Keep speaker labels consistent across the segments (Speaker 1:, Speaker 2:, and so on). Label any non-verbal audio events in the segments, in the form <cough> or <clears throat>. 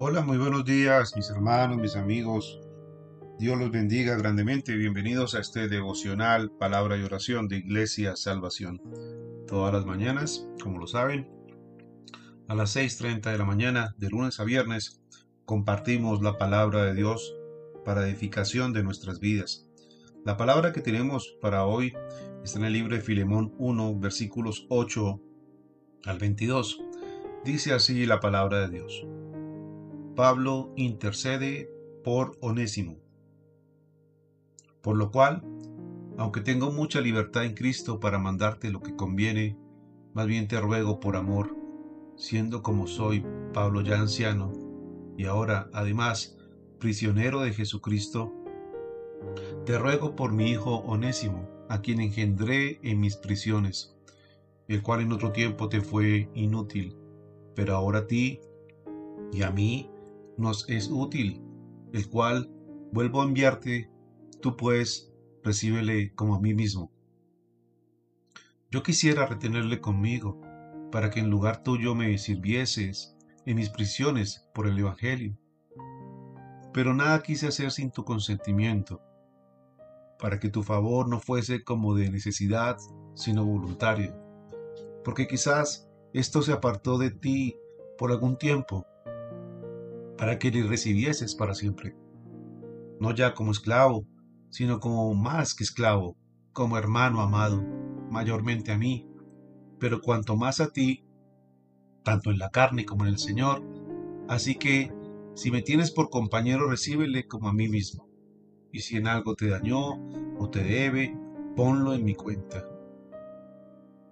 Speaker 1: Hola, muy buenos días, mis hermanos, mis amigos. Dios los bendiga grandemente. Bienvenidos a este devocional, palabra y oración de Iglesia Salvación. Todas las mañanas, como lo saben, a las 6.30 de la mañana, de lunes a viernes, compartimos la palabra de Dios para edificación de nuestras vidas. La palabra que tenemos para hoy está en el libro de Filemón 1, versículos 8 al 22. Dice así la palabra de Dios. Pablo intercede por Onésimo. Por lo cual, aunque tengo mucha libertad en Cristo para mandarte lo que conviene, más bien te ruego por amor, siendo como soy Pablo ya anciano, y ahora además prisionero de Jesucristo, te ruego por mi hijo Onésimo, a quien engendré en mis prisiones, el cual en otro tiempo te fue inútil, pero ahora a ti y a mí nos es útil, el cual vuelvo a enviarte, tú pues recíbele como a mí mismo. Yo quisiera retenerle conmigo, para que en lugar tuyo me sirvieses en mis prisiones por el Evangelio. Pero nada quise hacer sin tu consentimiento, para que tu favor no fuese como de necesidad, sino voluntario. Porque quizás esto se apartó de ti por algún tiempo, para que le recibieses para siempre, no ya como esclavo, sino como más que esclavo, como hermano amado, mayormente a mí, pero cuanto más a ti, tanto en la carne como en el Señor, así que si me tienes por compañero, recíbele como a mí mismo, y si en algo te dañó o te debe, ponlo en mi cuenta.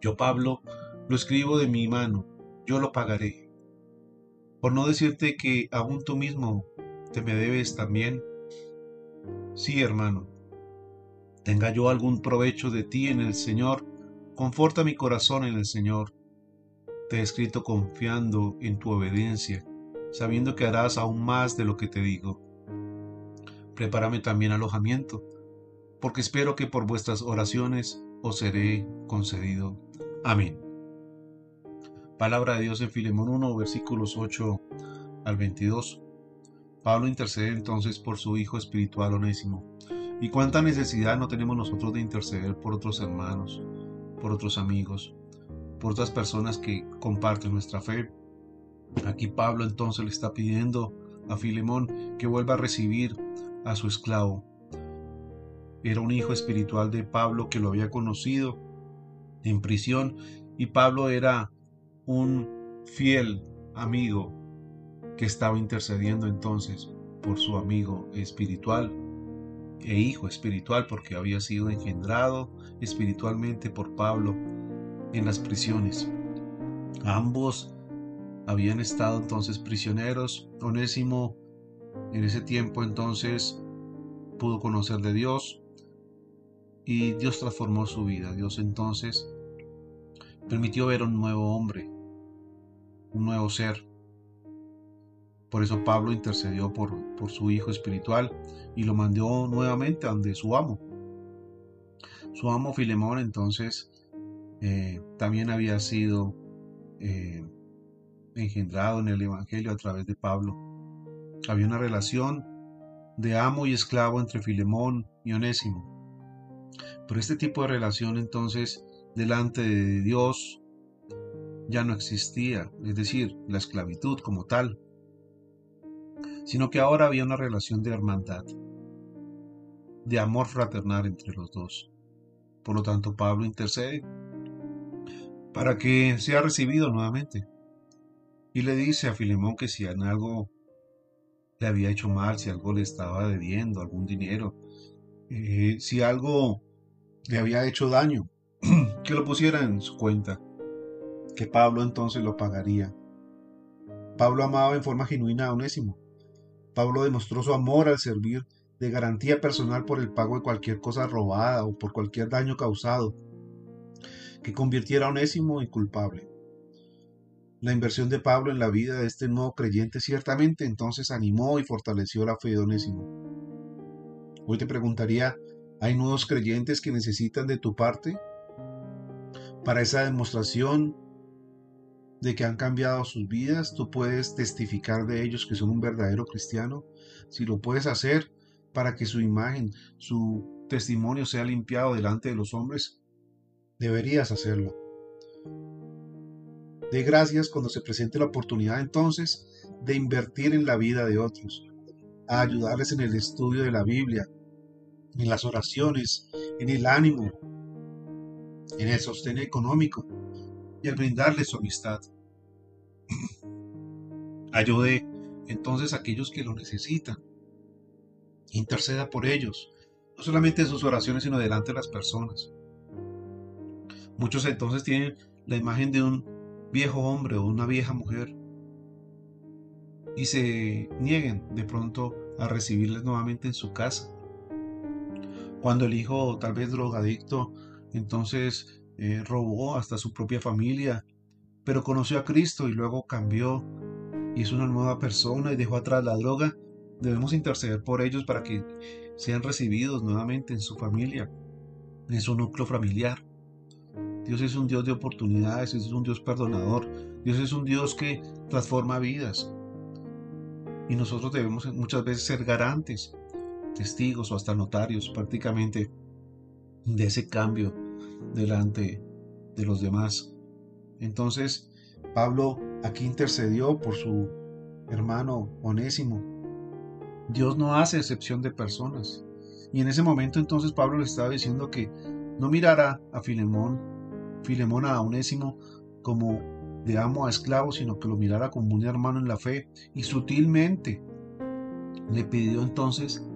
Speaker 1: Yo, Pablo, lo escribo de mi mano, yo lo pagaré por no decirte que aún tú mismo te me debes también. Sí, hermano, tenga yo algún provecho de ti en el Señor, conforta mi corazón en el Señor. Te he escrito confiando en tu obediencia, sabiendo que harás aún más de lo que te digo. Prepárame también alojamiento, porque espero que por vuestras oraciones os seré concedido. Amén. Palabra de Dios en Filemón 1, versículos 8 al 22. Pablo intercede entonces por su hijo espiritual onésimo. ¿Y cuánta necesidad no tenemos nosotros de interceder por otros hermanos, por otros amigos, por otras personas que comparten nuestra fe? Aquí Pablo entonces le está pidiendo a Filemón que vuelva a recibir a su esclavo. Era un hijo espiritual de Pablo que lo había conocido en prisión y Pablo era un fiel amigo que estaba intercediendo entonces por su amigo espiritual e hijo espiritual porque había sido engendrado espiritualmente por Pablo en las prisiones. Ambos habían estado entonces prisioneros. Onésimo en ese tiempo entonces pudo conocer de Dios y Dios transformó su vida. Dios entonces permitió ver un nuevo hombre, un nuevo ser. Por eso Pablo intercedió por, por su hijo espiritual y lo mandó nuevamente ante su amo. Su amo Filemón entonces eh, también había sido eh, engendrado en el Evangelio a través de Pablo. Había una relación de amo y esclavo entre Filemón y Onésimo. Pero este tipo de relación entonces delante de Dios ya no existía, es decir, la esclavitud como tal, sino que ahora había una relación de hermandad, de amor fraternal entre los dos. Por lo tanto, Pablo intercede para que sea recibido nuevamente. Y le dice a Filemón que si en algo le había hecho mal, si algo le estaba debiendo, algún dinero, eh, si algo le había hecho daño, que lo pusiera en su cuenta que Pablo entonces lo pagaría. Pablo amaba en forma genuina a Onésimo. Pablo demostró su amor al servir de garantía personal por el pago de cualquier cosa robada o por cualquier daño causado que convirtiera a Onésimo en culpable. La inversión de Pablo en la vida de este nuevo creyente ciertamente entonces animó y fortaleció la fe de Onésimo. Hoy te preguntaría, ¿hay nuevos creyentes que necesitan de tu parte? Para esa demostración de que han cambiado sus vidas, tú puedes testificar de ellos que son un verdadero cristiano. Si lo puedes hacer para que su imagen, su testimonio sea limpiado delante de los hombres, deberías hacerlo. De gracias cuando se presente la oportunidad entonces de invertir en la vida de otros, a ayudarles en el estudio de la Biblia, en las oraciones, en el ánimo, en el sostén económico y al brindarles su amistad. <clears throat> Ayude entonces a aquellos que lo necesitan. Interceda por ellos, no solamente en sus oraciones, sino delante de las personas. Muchos entonces tienen la imagen de un viejo hombre o una vieja mujer y se nieguen de pronto a recibirles nuevamente en su casa. Cuando el hijo, tal vez drogadicto, entonces eh, robó hasta su propia familia, pero conoció a Cristo y luego cambió y es una nueva persona y dejó atrás la droga, debemos interceder por ellos para que sean recibidos nuevamente en su familia, en su núcleo familiar. Dios es un Dios de oportunidades, es un Dios perdonador, Dios es un Dios que transforma vidas. Y nosotros debemos muchas veces ser garantes, testigos o hasta notarios prácticamente de ese cambio delante de los demás. Entonces, Pablo aquí intercedió por su hermano Onésimo. Dios no hace excepción de personas. Y en ese momento entonces Pablo le estaba diciendo que no mirara a Filemón, Filemón a Onésimo como de amo a esclavo, sino que lo mirara como un hermano en la fe y sutilmente le pidió entonces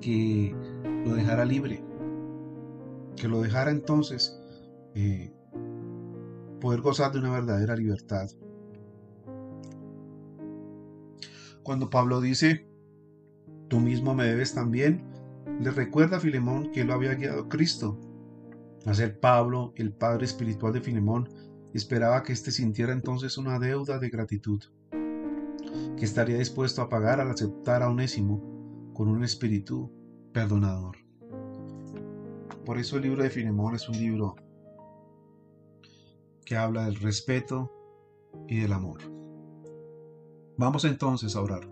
Speaker 1: que lo dejara libre, que lo dejara entonces eh, poder gozar de una verdadera libertad. Cuando Pablo dice, tú mismo me debes también, le recuerda a Filemón que lo había guiado Cristo. A ser Pablo, el padre espiritual de Filemón, esperaba que éste sintiera entonces una deuda de gratitud, que estaría dispuesto a pagar al aceptar a Onésimo con un espíritu perdonador. Por eso el libro de Filemón es un libro que habla del respeto y del amor. Vamos entonces a orar.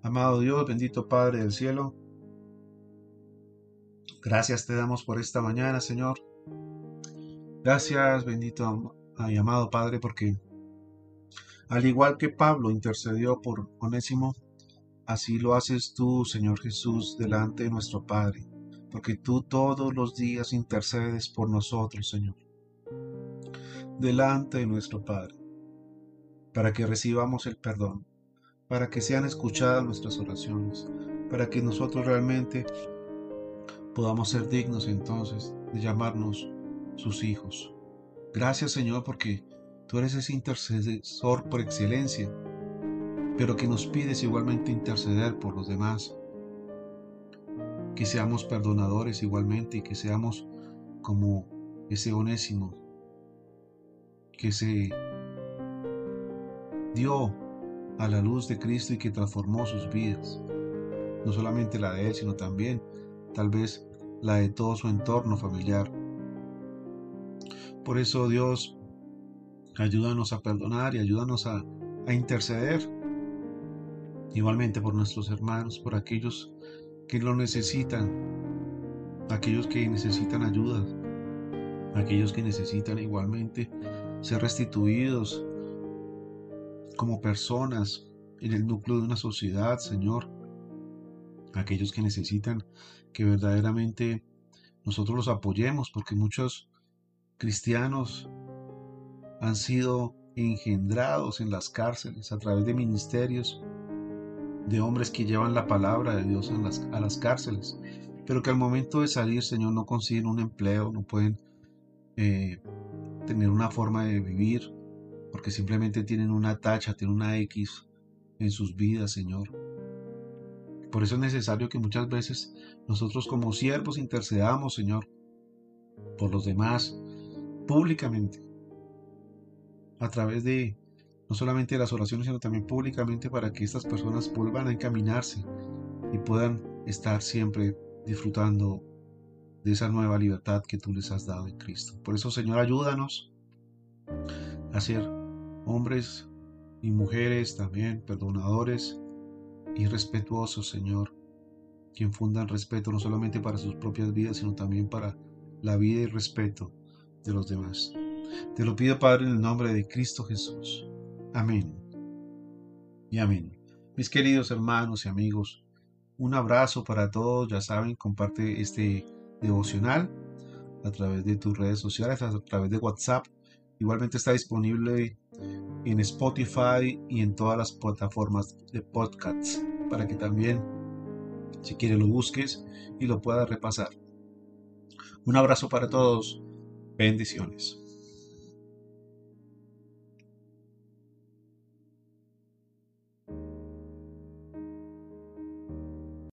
Speaker 1: Amado Dios, bendito Padre del cielo, gracias te damos por esta mañana, Señor. Gracias, bendito y amado Padre, porque al igual que Pablo intercedió por Onésimo, así lo haces tú, Señor Jesús, delante de nuestro Padre, porque tú todos los días intercedes por nosotros, Señor delante de nuestro Padre, para que recibamos el perdón, para que sean escuchadas nuestras oraciones, para que nosotros realmente podamos ser dignos entonces de llamarnos sus hijos. Gracias Señor porque tú eres ese intercesor por excelencia, pero que nos pides igualmente interceder por los demás. Que seamos perdonadores igualmente y que seamos como ese onésimo que se dio a la luz de Cristo y que transformó sus vidas. No solamente la de él, sino también tal vez la de todo su entorno familiar. Por eso Dios, ayúdanos a perdonar y ayúdanos a, a interceder. Igualmente por nuestros hermanos, por aquellos que lo necesitan, aquellos que necesitan ayuda, aquellos que necesitan igualmente ser restituidos como personas en el núcleo de una sociedad, Señor. Aquellos que necesitan que verdaderamente nosotros los apoyemos, porque muchos cristianos han sido engendrados en las cárceles a través de ministerios de hombres que llevan la palabra de Dios a las cárceles, pero que al momento de salir, Señor, no consiguen un empleo, no pueden eh, tener una forma de vivir, porque simplemente tienen una tacha, tienen una X en sus vidas, Señor. Por eso es necesario que muchas veces nosotros como siervos intercedamos, Señor, por los demás, públicamente, a través de no solamente las oraciones, sino también públicamente para que estas personas vuelvan a encaminarse y puedan estar siempre disfrutando de esa nueva libertad que tú les has dado en Cristo. Por eso, Señor, ayúdanos a ser hombres y mujeres también perdonadores y respetuosos, Señor, que infundan respeto no solamente para sus propias vidas, sino también para la vida y respeto de los demás. Te lo pido, Padre, en el nombre de Cristo Jesús. Amén. Y amén. Mis queridos hermanos y amigos, un abrazo para todos. Ya saben, comparte este devocional a través de tus redes sociales, a través de WhatsApp. Igualmente está disponible en Spotify y en todas las plataformas de podcasts para que también, si quieres, lo busques y lo puedas repasar. Un abrazo para todos. Bendiciones.